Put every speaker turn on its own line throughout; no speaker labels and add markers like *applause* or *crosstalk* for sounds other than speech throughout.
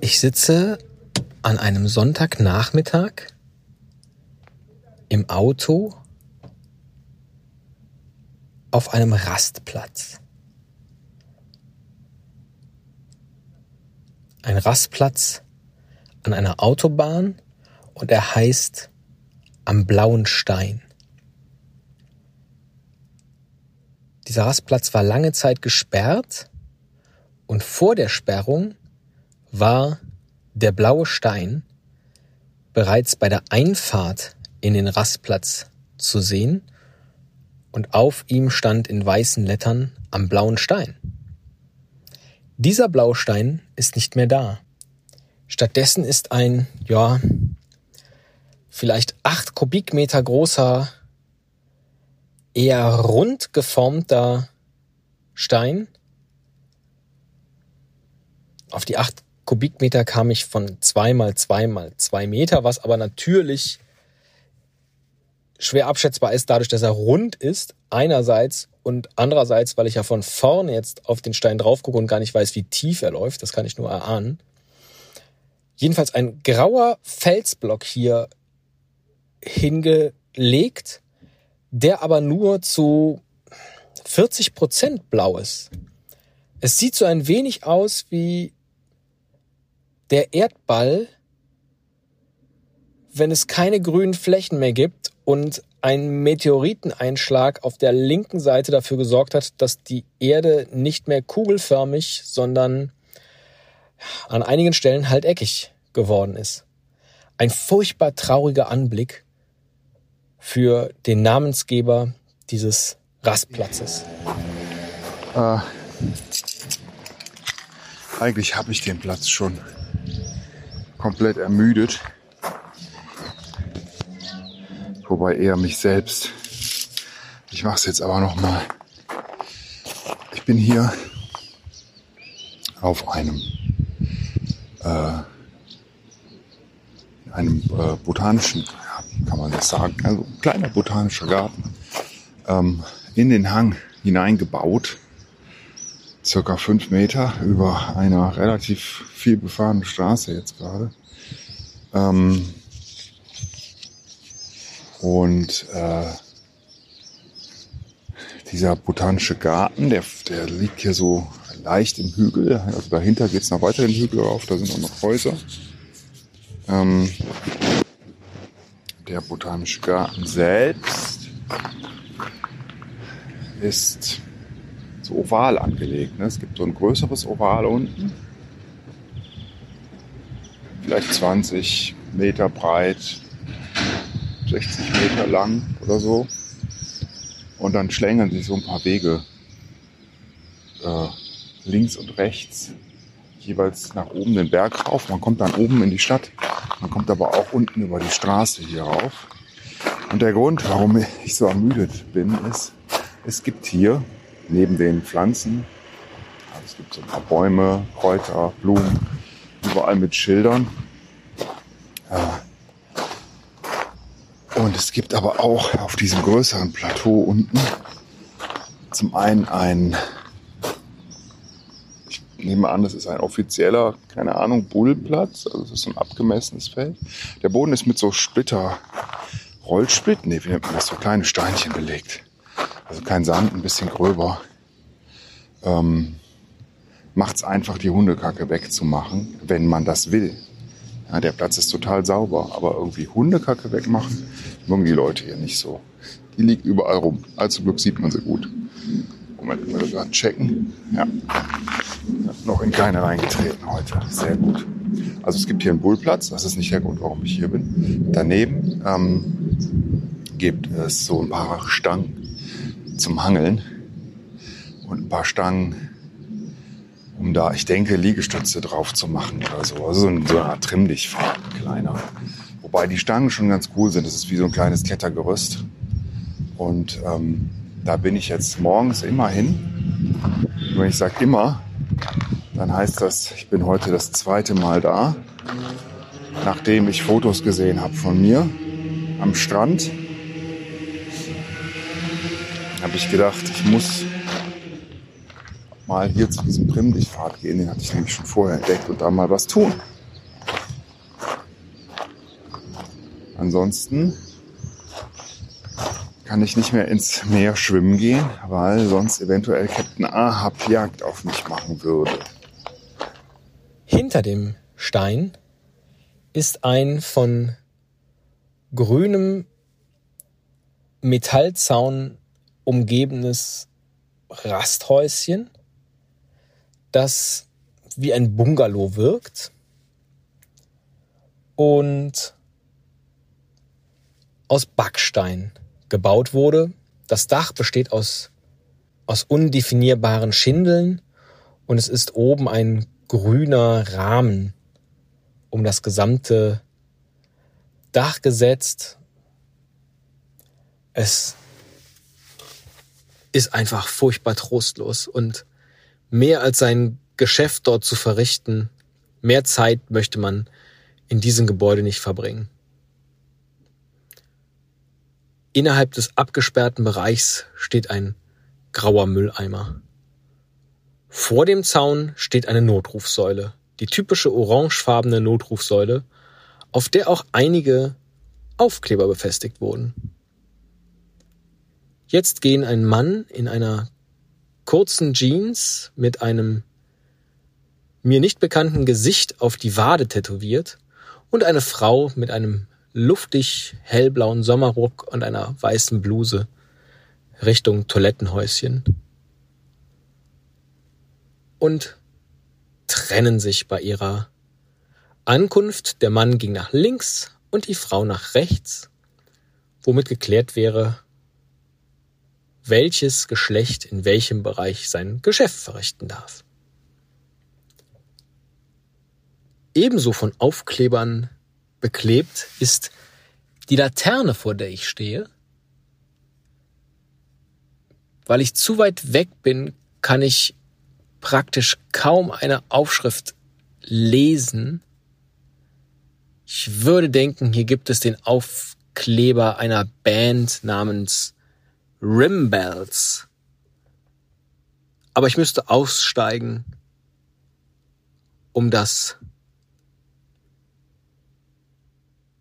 Ich sitze an einem Sonntagnachmittag im Auto auf einem Rastplatz. Ein Rastplatz an einer Autobahn und er heißt am blauen Stein. Dieser Rastplatz war lange Zeit gesperrt und vor der Sperrung war der blaue Stein bereits bei der Einfahrt in den Rastplatz zu sehen und auf ihm stand in weißen Lettern am blauen Stein. Dieser blaue Stein ist nicht mehr da. Stattdessen ist ein, ja, vielleicht acht Kubikmeter großer, eher rund geformter Stein. Auf die acht Kubikmeter kam ich von zwei mal zwei mal zwei Meter, was aber natürlich schwer abschätzbar ist, dadurch, dass er rund ist, einerseits und andererseits, weil ich ja von vorne jetzt auf den Stein drauf gucke und gar nicht weiß, wie tief er läuft, das kann ich nur erahnen. Jedenfalls ein grauer Felsblock hier hingelegt, der aber nur zu 40 Prozent blau ist. Es sieht so ein wenig aus wie der Erdball, wenn es keine grünen Flächen mehr gibt und ein Meteoriteneinschlag auf der linken Seite dafür gesorgt hat, dass die Erde nicht mehr kugelförmig, sondern an einigen Stellen halt eckig geworden ist. Ein furchtbar trauriger Anblick für den Namensgeber dieses Rastplatzes.
Äh, eigentlich habe ich den Platz schon komplett ermüdet. Wobei eher mich selbst. Ich mache es jetzt aber noch mal. Ich bin hier auf einem äh, einem äh, botanischen, ja, kann man das sagen, also ein kleiner botanischer Garten ähm, in den Hang hineingebaut circa fünf Meter über einer relativ viel befahrenen Straße jetzt gerade. Ähm, und äh, dieser botanische Garten, der, der liegt hier so leicht im Hügel. Also dahinter geht es noch weiter den Hügel rauf, da sind auch noch Häuser. Ähm, der botanische Garten selbst ist so oval angelegt. Ne? Es gibt so ein größeres Oval unten. Vielleicht 20 Meter breit, 60 Meter lang oder so. Und dann schlängeln sich so ein paar Wege äh, links und rechts jeweils nach oben den Berg rauf. Man kommt dann oben in die Stadt. Man kommt aber auch unten über die Straße hier rauf. Und der Grund, warum *laughs* ich so ermüdet bin, ist, es gibt hier neben den Pflanzen. Also es gibt so ein paar Bäume, Kräuter, Blumen, überall mit Schildern. Und es gibt aber auch auf diesem größeren Plateau unten zum einen ein, ich nehme an, das ist ein offizieller, keine Ahnung, Bullplatz, also das ist so ein abgemessenes Feld. Der Boden ist mit so Splitter, Rollsplit, nee, wie nennt man das, so kleine Steinchen belegt. Also kein Sand, ein bisschen gröber. Ähm, Macht es einfach, die Hundekacke wegzumachen, wenn man das will. Ja, der Platz ist total sauber, aber irgendwie Hundekacke wegmachen, mögen die Leute hier nicht so. Die liegt überall rum. Allzu Glück sieht man sie gut. Moment, will gerade checken. Ja. Noch in keine reingetreten heute. Sehr gut. Also es gibt hier einen Bullplatz. Das ist nicht der Grund, warum ich hier bin. Daneben ähm, gibt es so ein paar Stangen zum Hangeln und ein paar Stangen, um da, ich denke, Liegestütze drauf zu machen oder so. Also so eine Art Trimmdichtfaden, kleiner. Wobei die Stangen schon ganz cool sind. Das ist wie so ein kleines Klettergerüst. Und ähm, da bin ich jetzt morgens immer hin. Und wenn ich sage immer, dann heißt das, ich bin heute das zweite Mal da, nachdem ich Fotos gesehen habe von mir am Strand. Habe ich gedacht, ich muss mal hier zu diesem Trimmlichtpfad gehen. Den hatte ich nämlich schon vorher entdeckt und da mal was tun. Ansonsten kann ich nicht mehr ins Meer schwimmen gehen, weil sonst eventuell Captain Ahab Jagd auf mich machen würde.
Hinter dem Stein ist ein von grünem Metallzaun umgebenes Rasthäuschen, das wie ein Bungalow wirkt und aus Backstein gebaut wurde. Das Dach besteht aus, aus undefinierbaren Schindeln und es ist oben ein grüner Rahmen um das gesamte Dach gesetzt. Es ist einfach furchtbar trostlos und mehr als sein Geschäft dort zu verrichten, mehr Zeit möchte man in diesem Gebäude nicht verbringen. Innerhalb des abgesperrten Bereichs steht ein grauer Mülleimer. Vor dem Zaun steht eine Notrufsäule, die typische orangefarbene Notrufsäule, auf der auch einige Aufkleber befestigt wurden. Jetzt gehen ein Mann in einer kurzen Jeans mit einem mir nicht bekannten Gesicht auf die Wade tätowiert und eine Frau mit einem luftig hellblauen Sommerrock und einer weißen Bluse Richtung Toilettenhäuschen und trennen sich bei ihrer Ankunft. Der Mann ging nach links und die Frau nach rechts, womit geklärt wäre, welches Geschlecht in welchem Bereich sein Geschäft verrichten darf. Ebenso von Aufklebern beklebt ist die Laterne, vor der ich stehe. Weil ich zu weit weg bin, kann ich praktisch kaum eine Aufschrift lesen. Ich würde denken, hier gibt es den Aufkleber einer Band namens Rimbells. Aber ich müsste aussteigen, um das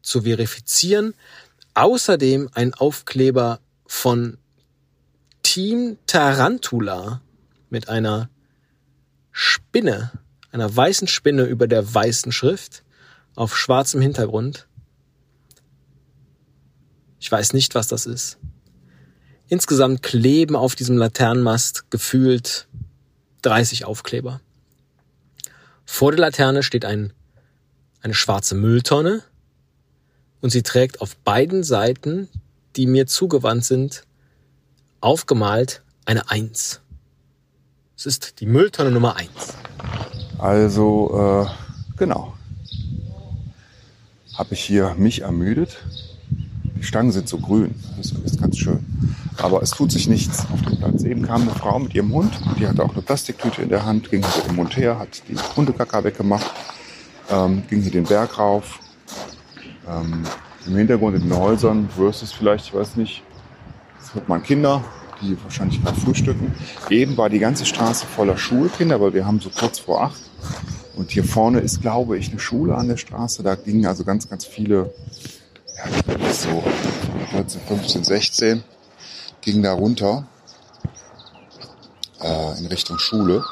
zu verifizieren. Außerdem ein Aufkleber von Team Tarantula mit einer Spinne, einer weißen Spinne über der weißen Schrift auf schwarzem Hintergrund. Ich weiß nicht, was das ist. Insgesamt kleben auf diesem Laternenmast gefühlt 30 Aufkleber. Vor der Laterne steht ein, eine schwarze Mülltonne und sie trägt auf beiden Seiten, die mir zugewandt sind, aufgemalt eine Eins. Es ist die Mülltonne Nummer eins.
Also, äh, genau. Habe ich hier mich ermüdet. Die Stangen sind so grün. Das ist ganz schön. Aber es tut sich nichts auf dem Platz. Eben kam eine Frau mit ihrem Hund. Die hatte auch eine Plastiktüte in der Hand, ging mit dem Hund her, hat die Hundekaka weggemacht, ähm, ging hier den Berg rauf, ähm, Im Hintergrund in den Häusern, versus vielleicht, ich weiß nicht, das hört man Kinder, die wahrscheinlich gerade frühstücken. Eben war die ganze Straße voller Schulkinder, weil wir haben so kurz vor acht. Und hier vorne ist, glaube ich, eine Schule an der Straße. Da gingen also ganz, ganz viele, ja, so 14, 15, 16, gingen da runter äh, in Richtung Schule.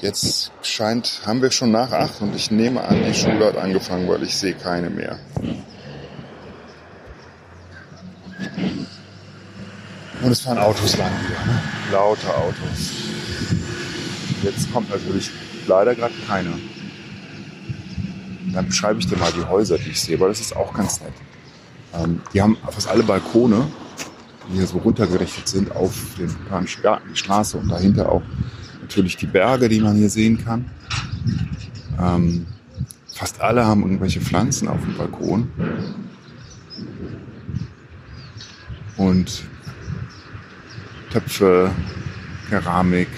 Jetzt scheint, haben wir schon nach acht und ich nehme an, die Schule hat angefangen, weil ich sehe keine mehr. Und es fahren Autos lang wieder. Ne? Laute Autos. Jetzt kommt natürlich leider gerade keiner. Dann beschreibe ich dir mal die Häuser, die ich sehe, weil das ist auch ganz nett. Ähm, die haben fast alle Balkone, die hier so runtergerichtet sind auf den Garten, die Straße und dahinter auch natürlich die Berge, die man hier sehen kann. Ähm, Fast alle haben irgendwelche Pflanzen auf dem Balkon. Und Töpfe, Keramik,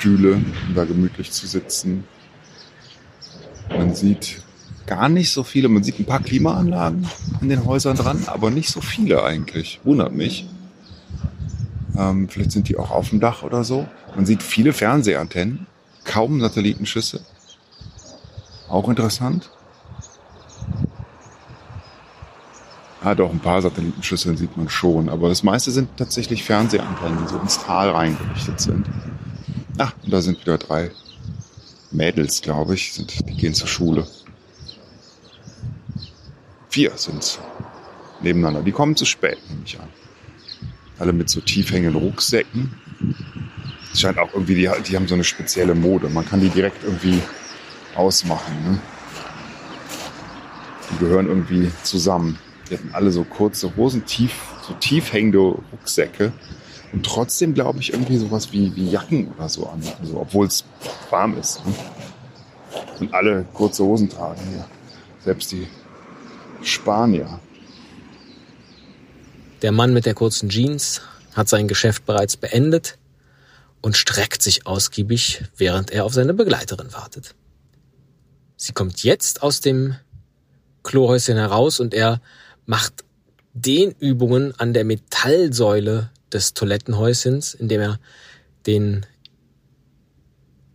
Stühle, um da gemütlich zu sitzen. Man sieht gar nicht so viele, man sieht ein paar Klimaanlagen an den Häusern dran, aber nicht so viele eigentlich. Wundert mich. Ähm, vielleicht sind die auch auf dem Dach oder so. Man sieht viele Fernsehantennen, kaum Satellitenschüsse. Auch interessant. Ah, doch, ein paar Satellitenschüsseln sieht man schon, aber das meiste sind tatsächlich Fernsehantennen, die so ins Tal reingerichtet sind. Und da sind wieder drei Mädels, glaube ich, sind, die gehen zur Schule. Vier sind's nebeneinander. Die kommen zu spät, nehme ich an. Alle mit so tief hängenden Rucksäcken. Es scheint auch irgendwie, die, die haben so eine spezielle Mode. Man kann die direkt irgendwie ausmachen. Ne? Die gehören irgendwie zusammen. Die hatten alle so kurze Hosen, tief, so tief hängende Rucksäcke. Und trotzdem glaube ich irgendwie sowas wie, wie Jacken oder so an, also, obwohl es warm ist. Ne? Und alle kurze Hosen tragen hier. Selbst die Spanier.
Der Mann mit der kurzen Jeans hat sein Geschäft bereits beendet und streckt sich ausgiebig, während er auf seine Begleiterin wartet. Sie kommt jetzt aus dem Klohäuschen heraus und er macht den Übungen an der Metallsäule des Toilettenhäuschens, indem er den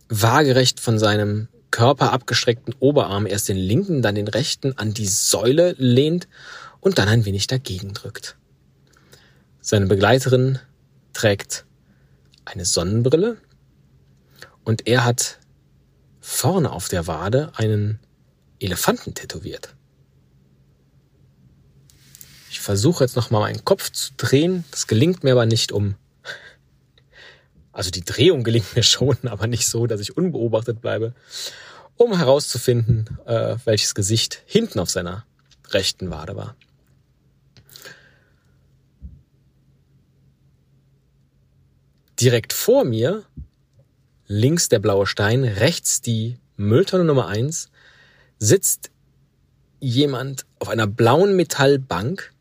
waagerecht von seinem Körper abgestreckten Oberarm erst den linken, dann den rechten an die Säule lehnt und dann ein wenig dagegen drückt. Seine Begleiterin trägt eine Sonnenbrille und er hat vorne auf der Wade einen Elefanten tätowiert. Versuche jetzt nochmal meinen Kopf zu drehen. Das gelingt mir aber nicht um. Also die Drehung gelingt mir schon, *laughs* aber nicht so, dass ich unbeobachtet bleibe, um herauszufinden, äh, welches Gesicht hinten auf seiner rechten Wade war. Direkt vor mir, links der blaue Stein, rechts die Mülltonne Nummer eins, sitzt jemand auf einer blauen Metallbank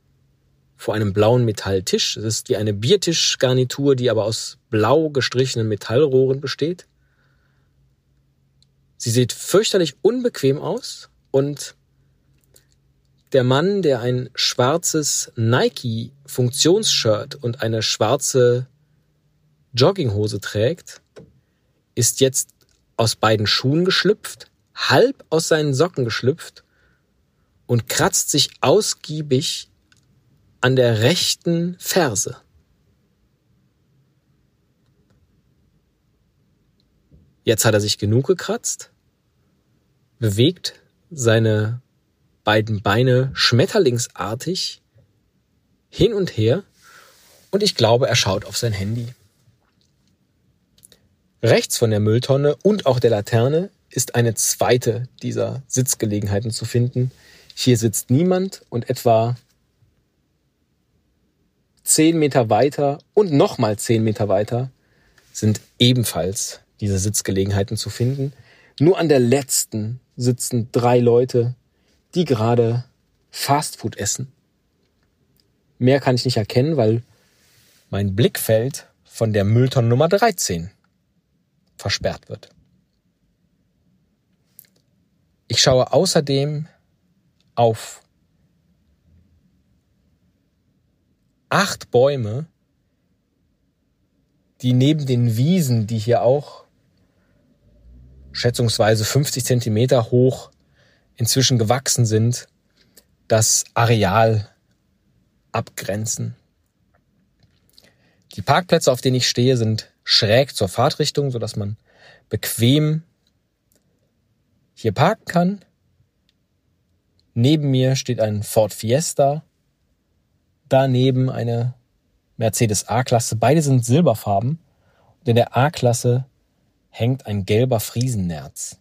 vor einem blauen Metalltisch. Es ist wie eine Biertischgarnitur, die aber aus blau gestrichenen Metallrohren besteht. Sie sieht fürchterlich unbequem aus und der Mann, der ein schwarzes Nike Funktionsshirt und eine schwarze Jogginghose trägt, ist jetzt aus beiden Schuhen geschlüpft, halb aus seinen Socken geschlüpft und kratzt sich ausgiebig an der rechten Ferse. Jetzt hat er sich genug gekratzt, bewegt seine beiden Beine schmetterlingsartig hin und her und ich glaube, er schaut auf sein Handy. Rechts von der Mülltonne und auch der Laterne ist eine zweite dieser Sitzgelegenheiten zu finden. Hier sitzt niemand und etwa zehn Meter weiter und nochmal zehn Meter weiter sind ebenfalls diese Sitzgelegenheiten zu finden. Nur an der letzten sitzen drei Leute, die gerade Fastfood essen. Mehr kann ich nicht erkennen, weil mein Blickfeld von der Mülltonne Nummer 13 versperrt wird. Ich schaue außerdem auf acht Bäume, die neben den Wiesen, die hier auch schätzungsweise 50 Zentimeter hoch inzwischen gewachsen sind, das Areal abgrenzen. Die Parkplätze, auf denen ich stehe, sind schräg zur Fahrtrichtung, so dass man bequem hier parken kann. Neben mir steht ein Ford Fiesta daneben eine Mercedes A-Klasse. Beide sind silberfarben. Und in der A-Klasse hängt ein gelber Friesennerz.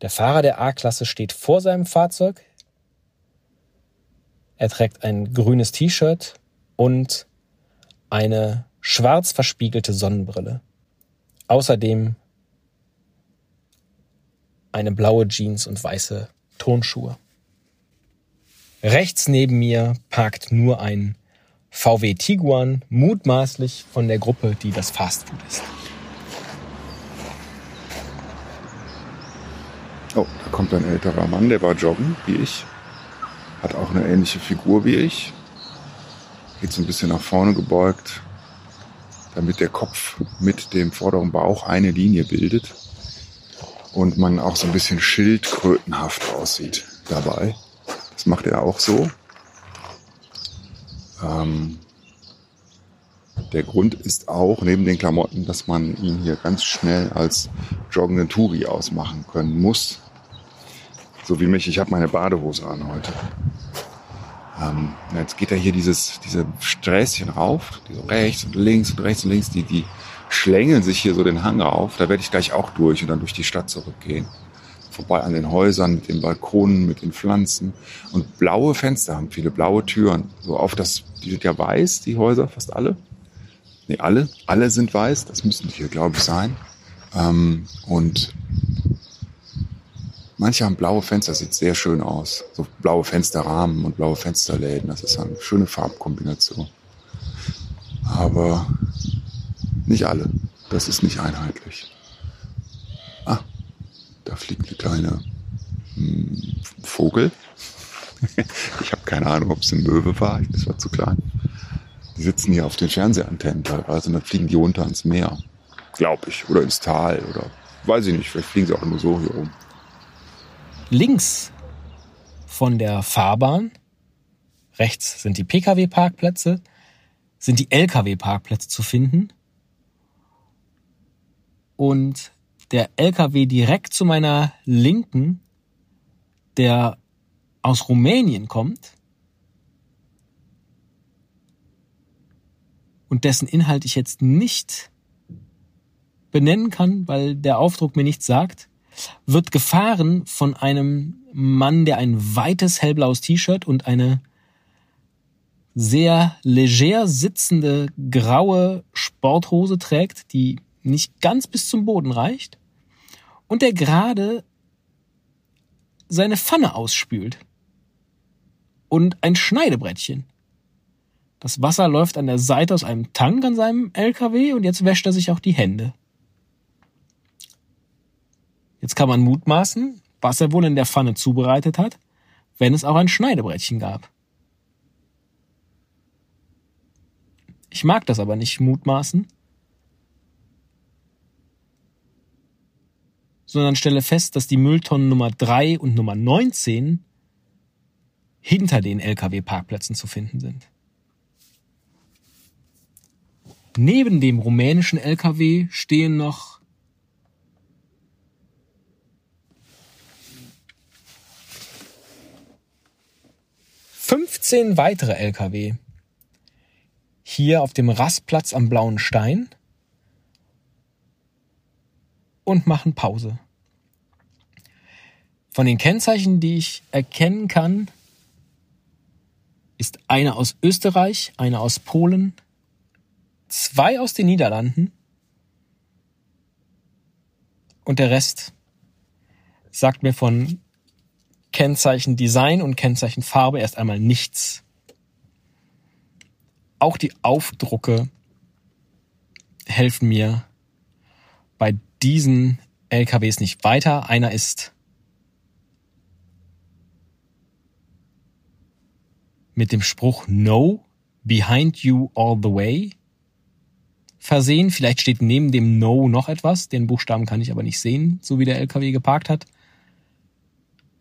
Der Fahrer der A-Klasse steht vor seinem Fahrzeug. Er trägt ein grünes T-Shirt und eine schwarz verspiegelte Sonnenbrille. Außerdem eine blaue Jeans und weiße Tonschuhe. Rechts neben mir parkt nur ein VW Tiguan, mutmaßlich von der Gruppe, die das Fastfood ist.
Oh, da kommt ein älterer Mann, der war joggen, wie ich. Hat auch eine ähnliche Figur wie ich. Geht so ein bisschen nach vorne gebeugt, damit der Kopf mit dem vorderen Bauch eine Linie bildet und man auch so ein bisschen schildkrötenhaft aussieht dabei. Das macht er auch so. Ähm, der Grund ist auch neben den Klamotten, dass man ihn hier ganz schnell als joggenden Touri ausmachen können muss. So wie mich, ich habe meine Badehose an heute. Ähm, jetzt geht er hier dieses, diese Sträßchen rauf, die so rechts und links und rechts und links, die, die schlängeln sich hier so den Hang auf. Da werde ich gleich auch durch und dann durch die Stadt zurückgehen. Vorbei an den Häusern, mit den Balkonen, mit den Pflanzen. Und blaue Fenster haben viele blaue Türen. So auf das, die sind ja weiß, die Häuser, fast alle. Nee, alle. Alle sind weiß. Das müssen die hier, glaube ich, sein. Ähm, und manche haben blaue Fenster, sieht sehr schön aus. So blaue Fensterrahmen und blaue Fensterläden. Das ist eine schöne Farbkombination. Aber nicht alle. Das ist nicht einheitlich. Da fliegt eine kleine hm, Vogel. *laughs* ich habe keine Ahnung, ob es eine Möwe war. Das war zu klein. Die sitzen hier auf den Fernsehantennen teilweise und dann fliegen die runter ins Meer. Glaube ich. Oder ins Tal. Oder weiß ich nicht. Vielleicht fliegen sie auch nur so hier rum.
Links von der Fahrbahn, rechts sind die Pkw-Parkplätze, sind die Lkw-Parkplätze zu finden und der LKW direkt zu meiner Linken, der aus Rumänien kommt und dessen Inhalt ich jetzt nicht benennen kann, weil der Aufdruck mir nichts sagt, wird gefahren von einem Mann, der ein weites hellblaues T-Shirt und eine sehr leger sitzende graue Sporthose trägt, die nicht ganz bis zum Boden reicht und der gerade seine Pfanne ausspült und ein Schneidebrettchen. Das Wasser läuft an der Seite aus einem Tank an seinem LKW und jetzt wäscht er sich auch die Hände. Jetzt kann man mutmaßen, was er wohl in der Pfanne zubereitet hat, wenn es auch ein Schneidebrettchen gab. Ich mag das aber nicht mutmaßen, sondern stelle fest, dass die Mülltonnen Nummer 3 und Nummer 19 hinter den Lkw-Parkplätzen zu finden sind. Neben dem rumänischen Lkw stehen noch fünfzehn weitere Lkw. Hier auf dem Rastplatz am Blauen Stein und machen Pause. Von den Kennzeichen, die ich erkennen kann, ist eine aus Österreich, eine aus Polen, zwei aus den Niederlanden und der Rest sagt mir von Kennzeichen Design und Kennzeichen Farbe erst einmal nichts. Auch die Aufdrucke helfen mir bei diesen LKWs nicht weiter. Einer ist mit dem Spruch No, behind you all the way versehen. Vielleicht steht neben dem No noch etwas. Den Buchstaben kann ich aber nicht sehen, so wie der LKW geparkt hat.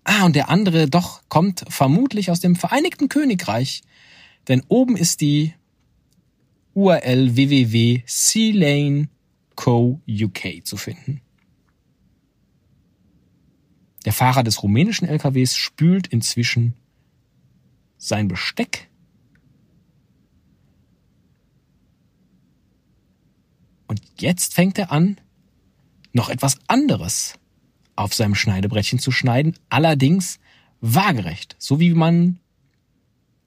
Ah, und der andere doch kommt vermutlich aus dem Vereinigten Königreich. Denn oben ist die URL www C-Lane Co. UK zu finden. Der Fahrer des rumänischen LKWs spült inzwischen sein Besteck Und jetzt fängt er an, noch etwas anderes auf seinem Schneidebrettchen zu schneiden, allerdings waagerecht, so wie man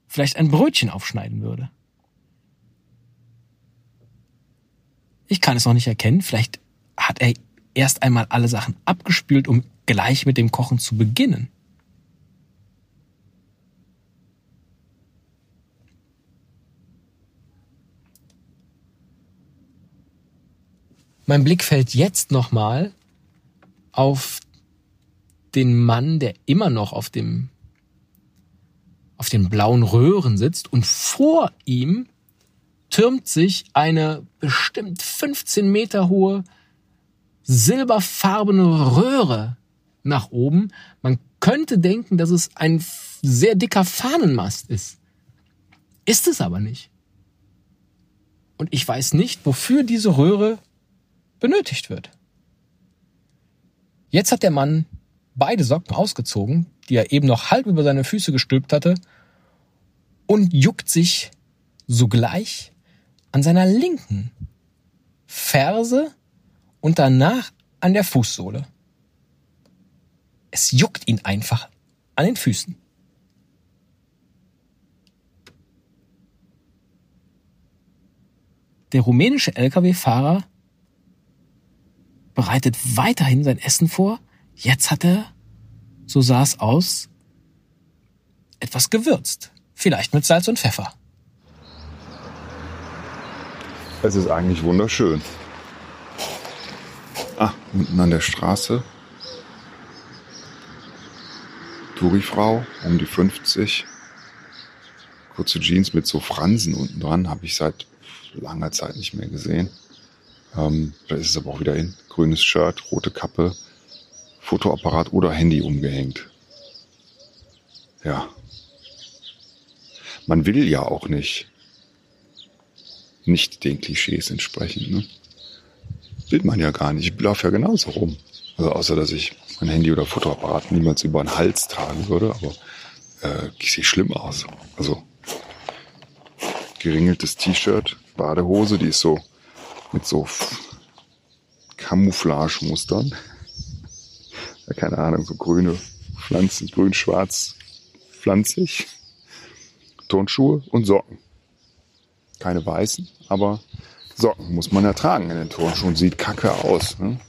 vielleicht ein Brötchen aufschneiden würde. Ich kann es noch nicht erkennen. Vielleicht hat er erst einmal alle Sachen abgespült, um gleich mit dem Kochen zu beginnen. Mein Blick fällt jetzt nochmal auf den Mann, der immer noch auf dem auf den blauen Röhren sitzt und vor ihm türmt sich eine bestimmt 15 Meter hohe silberfarbene Röhre nach oben. Man könnte denken, dass es ein sehr dicker Fahnenmast ist. Ist es aber nicht. Und ich weiß nicht, wofür diese Röhre benötigt wird. Jetzt hat der Mann beide Socken ausgezogen, die er eben noch halb über seine Füße gestülpt hatte, und juckt sich sogleich an seiner linken Ferse und danach an der Fußsohle. Es juckt ihn einfach an den Füßen. Der rumänische Lkw-Fahrer bereitet weiterhin sein Essen vor. Jetzt hat er, so sah es aus, etwas gewürzt. Vielleicht mit Salz und Pfeffer.
Es ist eigentlich wunderschön. Ah, unten an der Straße. Tourifrau, um die 50. Kurze Jeans mit so Fransen unten dran, habe ich seit langer Zeit nicht mehr gesehen. Ähm, da ist es aber auch wieder in. Grünes Shirt, rote Kappe, Fotoapparat oder Handy umgehängt. Ja. Man will ja auch nicht nicht den Klischees entsprechen. Ne? Will man ja gar nicht. Ich laufe ja genauso rum. Also außer, dass ich mein Handy oder Fotoapparat niemals über den Hals tragen würde, aber äh, ich sehe schlimm aus. Also geringeltes T-Shirt, Badehose, die ist so mit so Camouflage-Mustern. *laughs* Ja, keine Ahnung, so grüne Pflanzen, grün, schwarz, pflanzlich. Turnschuhe und Socken. Keine weißen, aber Socken muss man ja tragen in den Turnschuhen. Sieht kacke aus. Ne?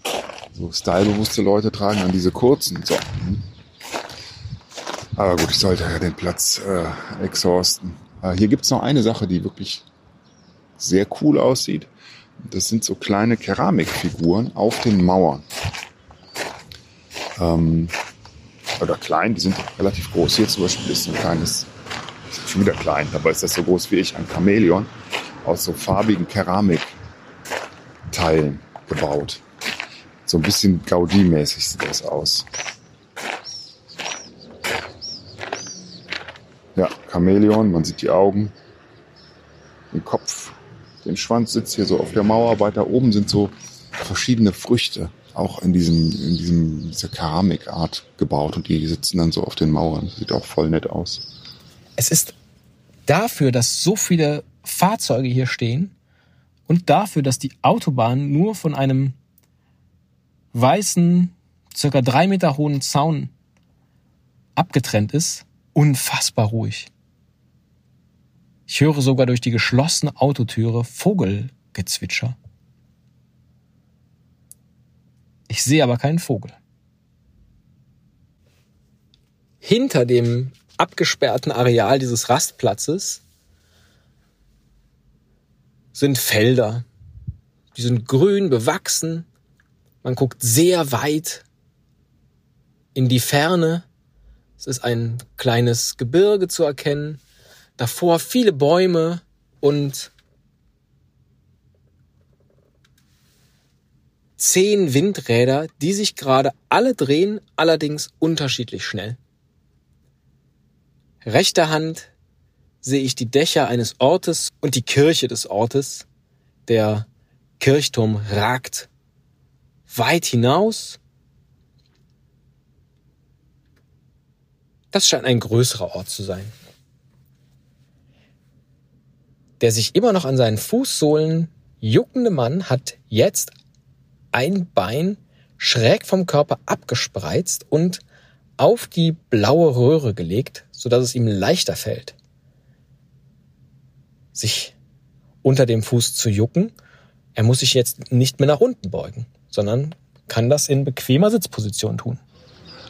So stylebewusste Leute tragen dann diese kurzen Socken. Aber gut, ich sollte ja den Platz äh, exhausten. Äh, hier gibt's noch eine Sache, die wirklich sehr cool aussieht. Das sind so kleine Keramikfiguren auf den Mauern. Ähm, oder klein, die sind relativ groß. Hier zum Beispiel ist ein kleines, schon wieder klein, aber ist das so groß wie ich, ein Chamäleon aus so farbigen Keramikteilen gebaut. So ein bisschen Gaudí-mäßig sieht das aus. Ja, Chamäleon, man sieht die Augen, den Kopf den Schwanz sitzt hier so auf der Mauer. Weiter oben sind so verschiedene Früchte, auch in diesem, in diesem, dieser Keramikart gebaut und die sitzen dann so auf den Mauern. Sieht auch voll nett aus.
Es ist dafür, dass so viele Fahrzeuge hier stehen und dafür, dass die Autobahn nur von einem weißen, circa drei Meter hohen Zaun abgetrennt ist, unfassbar ruhig. Ich höre sogar durch die geschlossene Autotüre Vogelgezwitscher. Ich sehe aber keinen Vogel. Hinter dem abgesperrten Areal dieses Rastplatzes sind Felder. Die sind grün, bewachsen. Man guckt sehr weit in die Ferne. Es ist ein kleines Gebirge zu erkennen davor viele Bäume und zehn Windräder, die sich gerade alle drehen, allerdings unterschiedlich schnell. Rechter Hand sehe ich die Dächer eines Ortes und die Kirche des Ortes. Der Kirchturm ragt weit hinaus. Das scheint ein größerer Ort zu sein der sich immer noch an seinen Fußsohlen juckende Mann hat jetzt ein Bein schräg vom Körper abgespreizt und auf die blaue Röhre gelegt, so dass es ihm leichter fällt, sich unter dem Fuß zu jucken. Er muss sich jetzt nicht mehr nach unten beugen, sondern kann das in bequemer Sitzposition tun.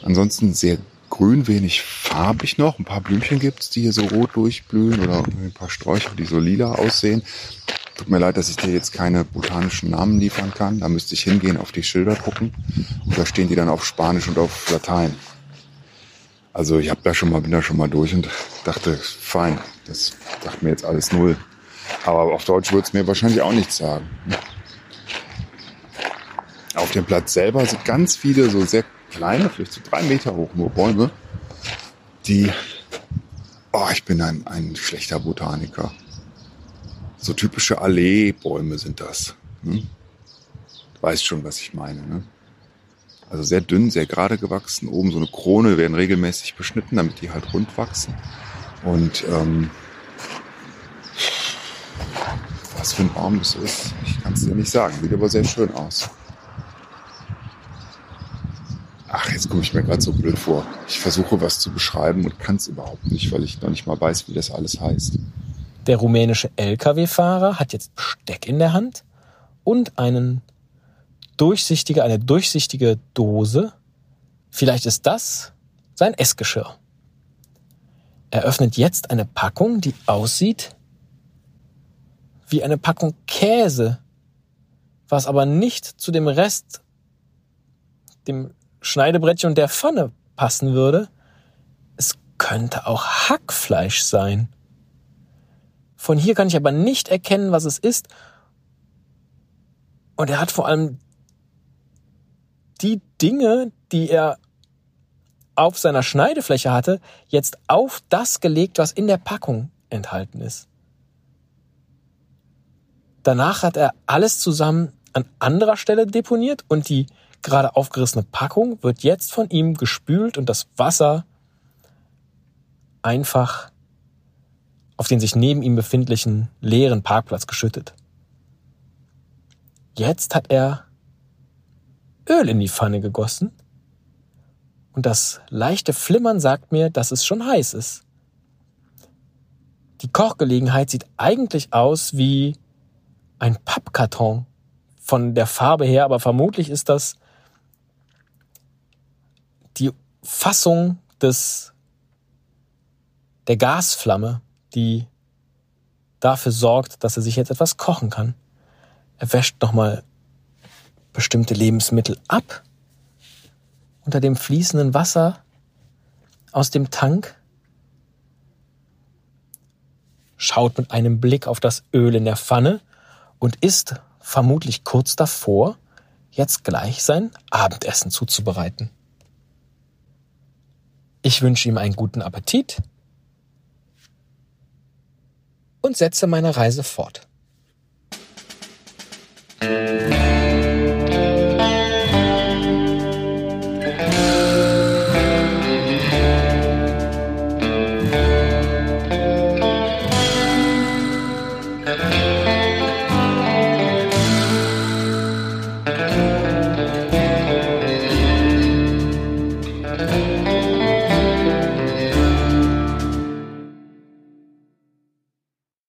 Ansonsten sehr grün, wenig farbig noch. Ein paar Blümchen gibt's, die hier so rot durchblühen oder ein paar Sträucher, die so lila aussehen. Tut mir leid, dass ich dir jetzt keine botanischen Namen liefern kann. Da müsste ich hingehen, auf die Schilder gucken. Und da stehen die dann auf Spanisch und auf Latein. Also ich habe da schon mal, bin da schon mal durch und dachte, fein, das dachte mir jetzt alles null. Aber auf Deutsch würde es mir wahrscheinlich auch nichts sagen. Auf dem Platz selber sind ganz viele so sehr kleine, vielleicht so drei Meter hoch nur Bäume, die, oh, ich bin ein, ein schlechter Botaniker. So typische Alleebäume sind das. Hm? Du weißt schon, was ich meine. Ne? Also sehr dünn, sehr gerade gewachsen. Oben so eine Krone werden regelmäßig beschnitten, damit die halt rund wachsen. Und ähm, was für ein Baum das ist, ich kann es dir nicht sagen. Sieht aber sehr schön aus. Ach, jetzt komme ich mir gerade so blöd vor. Ich versuche was zu beschreiben und kann es überhaupt nicht, weil ich noch nicht mal weiß, wie das alles heißt.
Der rumänische Lkw-Fahrer hat jetzt Besteck in der Hand und einen durchsichtige, eine durchsichtige Dose. Vielleicht ist das sein Essgeschirr. Er öffnet jetzt eine Packung, die aussieht wie eine Packung Käse, was aber nicht zu dem Rest, dem Schneidebrettchen und der Pfanne passen würde. Es könnte auch Hackfleisch sein. Von hier kann ich aber nicht erkennen, was es ist. Und er hat vor allem die Dinge, die er auf seiner Schneidefläche hatte, jetzt auf das gelegt, was in der Packung enthalten ist. Danach hat er alles zusammen an anderer Stelle deponiert und die gerade aufgerissene Packung wird jetzt von ihm gespült und das Wasser einfach auf den sich neben ihm befindlichen leeren Parkplatz geschüttet. Jetzt hat er Öl in die Pfanne gegossen und das leichte Flimmern sagt mir, dass es schon heiß ist. Die Kochgelegenheit sieht eigentlich aus wie ein Pappkarton von der Farbe her, aber vermutlich ist das die Fassung des der Gasflamme, die dafür sorgt, dass er sich jetzt etwas kochen kann. Er wäscht nochmal bestimmte Lebensmittel ab unter dem fließenden Wasser aus dem Tank, schaut mit einem Blick auf das Öl in der Pfanne und ist vermutlich kurz davor, jetzt gleich sein Abendessen zuzubereiten. Ich wünsche ihm einen guten Appetit und setze meine Reise fort.